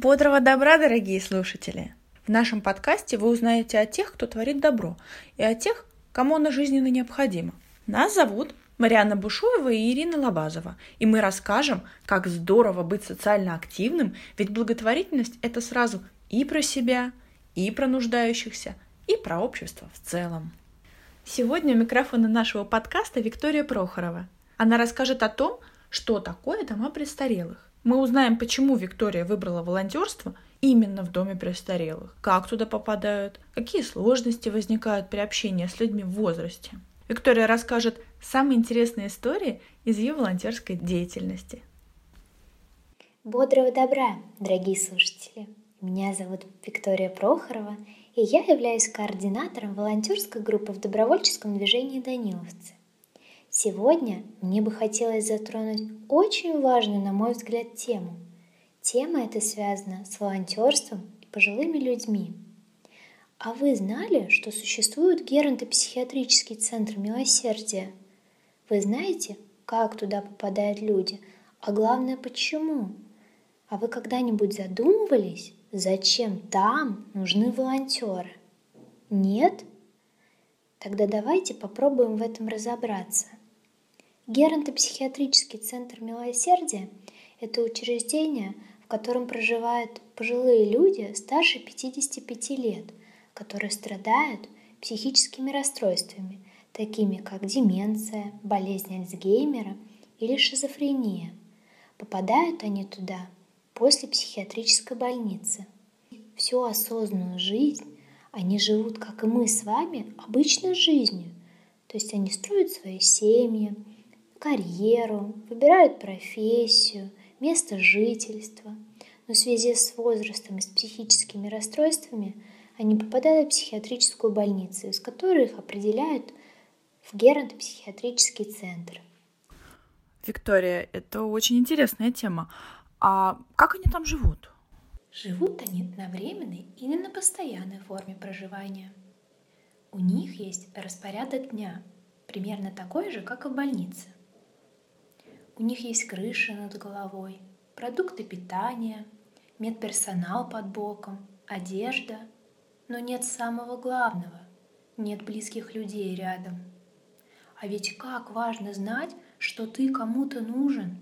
Бодрого добра, дорогие слушатели! В нашем подкасте вы узнаете о тех, кто творит добро, и о тех, кому оно жизненно необходимо. Нас зовут Марианна Бушуева и Ирина Лобазова, и мы расскажем, как здорово быть социально активным, ведь благотворительность – это сразу и про себя, и про нуждающихся, и про общество в целом. Сегодня у микрофона нашего подкаста Виктория Прохорова. Она расскажет о том, что такое дома престарелых мы узнаем, почему Виктория выбрала волонтерство именно в доме престарелых, как туда попадают, какие сложности возникают при общении с людьми в возрасте. Виктория расскажет самые интересные истории из ее волонтерской деятельности. Бодрого добра, дорогие слушатели! Меня зовут Виктория Прохорова, и я являюсь координатором волонтерской группы в добровольческом движении «Даниловцы». Сегодня мне бы хотелось затронуть очень важную, на мой взгляд, тему. Тема эта связана с волонтерством и пожилыми людьми. А вы знали, что существует геронтопсихиатрический центр милосердия? Вы знаете, как туда попадают люди, а главное, почему? А вы когда-нибудь задумывались, зачем там нужны волонтеры? Нет? Тогда давайте попробуем в этом разобраться. Геронтопсихиатрический центр милосердия – это учреждение, в котором проживают пожилые люди старше 55 лет, которые страдают психическими расстройствами, такими как деменция, болезнь Альцгеймера или шизофрения. Попадают они туда после психиатрической больницы. Всю осознанную жизнь они живут, как и мы с вами, обычной жизнью. То есть они строят свои семьи, карьеру, выбирают профессию, место жительства. Но в связи с возрастом и с психическими расстройствами они попадают в психиатрическую больницу, из которой их определяют в геронтопсихиатрический центр. Виктория, это очень интересная тема. А как они там живут? Живут они на временной или на постоянной форме проживания. У них есть распорядок дня, примерно такой же, как и в больнице. У них есть крыша над головой, продукты питания, медперсонал под боком, одежда, но нет самого главного — нет близких людей рядом. А ведь как важно знать, что ты кому-то нужен.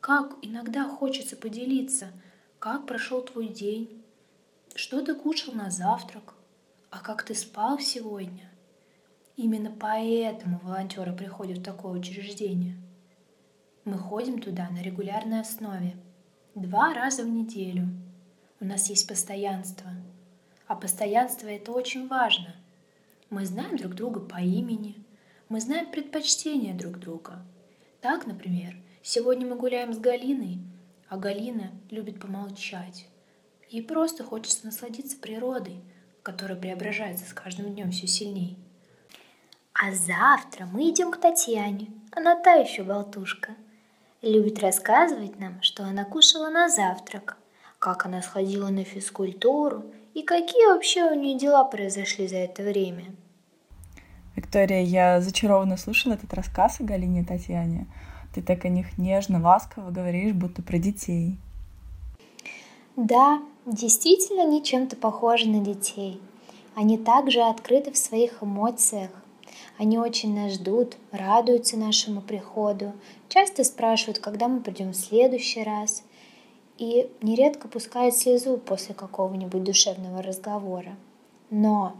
Как иногда хочется поделиться, как прошел твой день, что ты кушал на завтрак, а как ты спал сегодня. Именно поэтому волонтеры приходят в такое учреждение — мы ходим туда на регулярной основе, два раза в неделю. У нас есть постоянство. А постоянство это очень важно. Мы знаем друг друга по имени, мы знаем предпочтения друг друга. Так, например, сегодня мы гуляем с Галиной, а Галина любит помолчать. Ей просто хочется насладиться природой, которая преображается с каждым днем все сильнее. А завтра мы идем к Татьяне. Она та еще болтушка любит рассказывать нам, что она кушала на завтрак, как она сходила на физкультуру и какие вообще у нее дела произошли за это время. Виктория, я зачарованно слушала этот рассказ о Галине и Татьяне. Ты так о них нежно, ласково говоришь, будто про детей. Да, действительно они чем-то похожи на детей. Они также открыты в своих эмоциях, они очень нас ждут, радуются нашему приходу, часто спрашивают, когда мы придем в следующий раз, и нередко пускают слезу после какого-нибудь душевного разговора. Но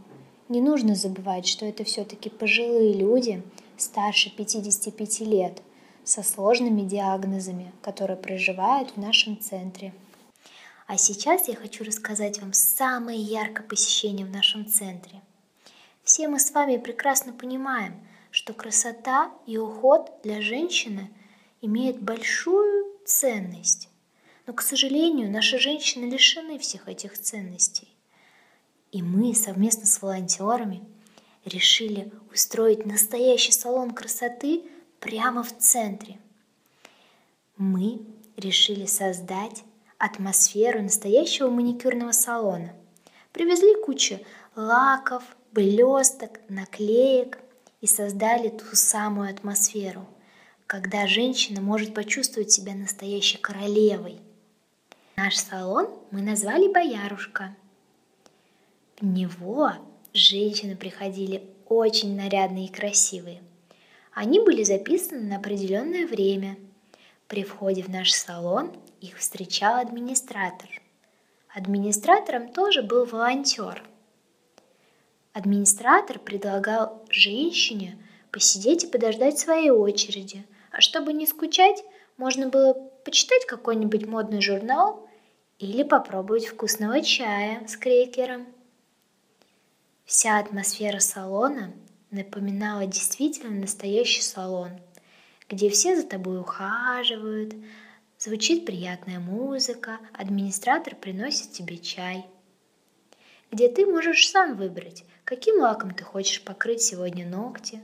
не нужно забывать, что это все-таки пожилые люди старше 55 лет со сложными диагнозами, которые проживают в нашем центре. А сейчас я хочу рассказать вам самое яркое посещение в нашем центре. Все мы с вами прекрасно понимаем, что красота и уход для женщины имеют большую ценность. Но, к сожалению, наши женщины лишены всех этих ценностей. И мы совместно с волонтерами решили устроить настоящий салон красоты прямо в центре. Мы решили создать атмосферу настоящего маникюрного салона. Привезли кучу лаков, блесток, наклеек и создали ту самую атмосферу, когда женщина может почувствовать себя настоящей королевой. Наш салон мы назвали «Боярушка». В него женщины приходили очень нарядные и красивые. Они были записаны на определенное время. При входе в наш салон их встречал администратор. Администратором тоже был волонтер. Администратор предлагал женщине посидеть и подождать своей очереди. А чтобы не скучать, можно было почитать какой-нибудь модный журнал или попробовать вкусного чая с крекером. Вся атмосфера салона напоминала действительно настоящий салон, где все за тобой ухаживают, звучит приятная музыка, администратор приносит тебе чай, где ты можешь сам выбрать, каким лаком ты хочешь покрыть сегодня ногти,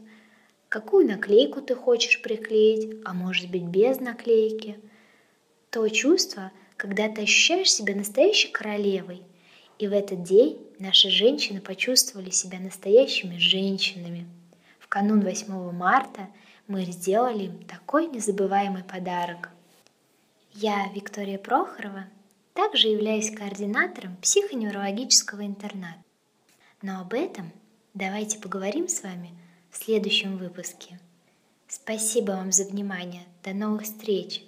какую наклейку ты хочешь приклеить, а может быть без наклейки. То чувство, когда ты ощущаешь себя настоящей королевой – и в этот день наши женщины почувствовали себя настоящими женщинами. В канун 8 марта мы сделали им такой незабываемый подарок. Я, Виктория Прохорова, также являюсь координатором психоневрологического интерната. Но об этом давайте поговорим с вами в следующем выпуске. Спасибо вам за внимание. До новых встреч!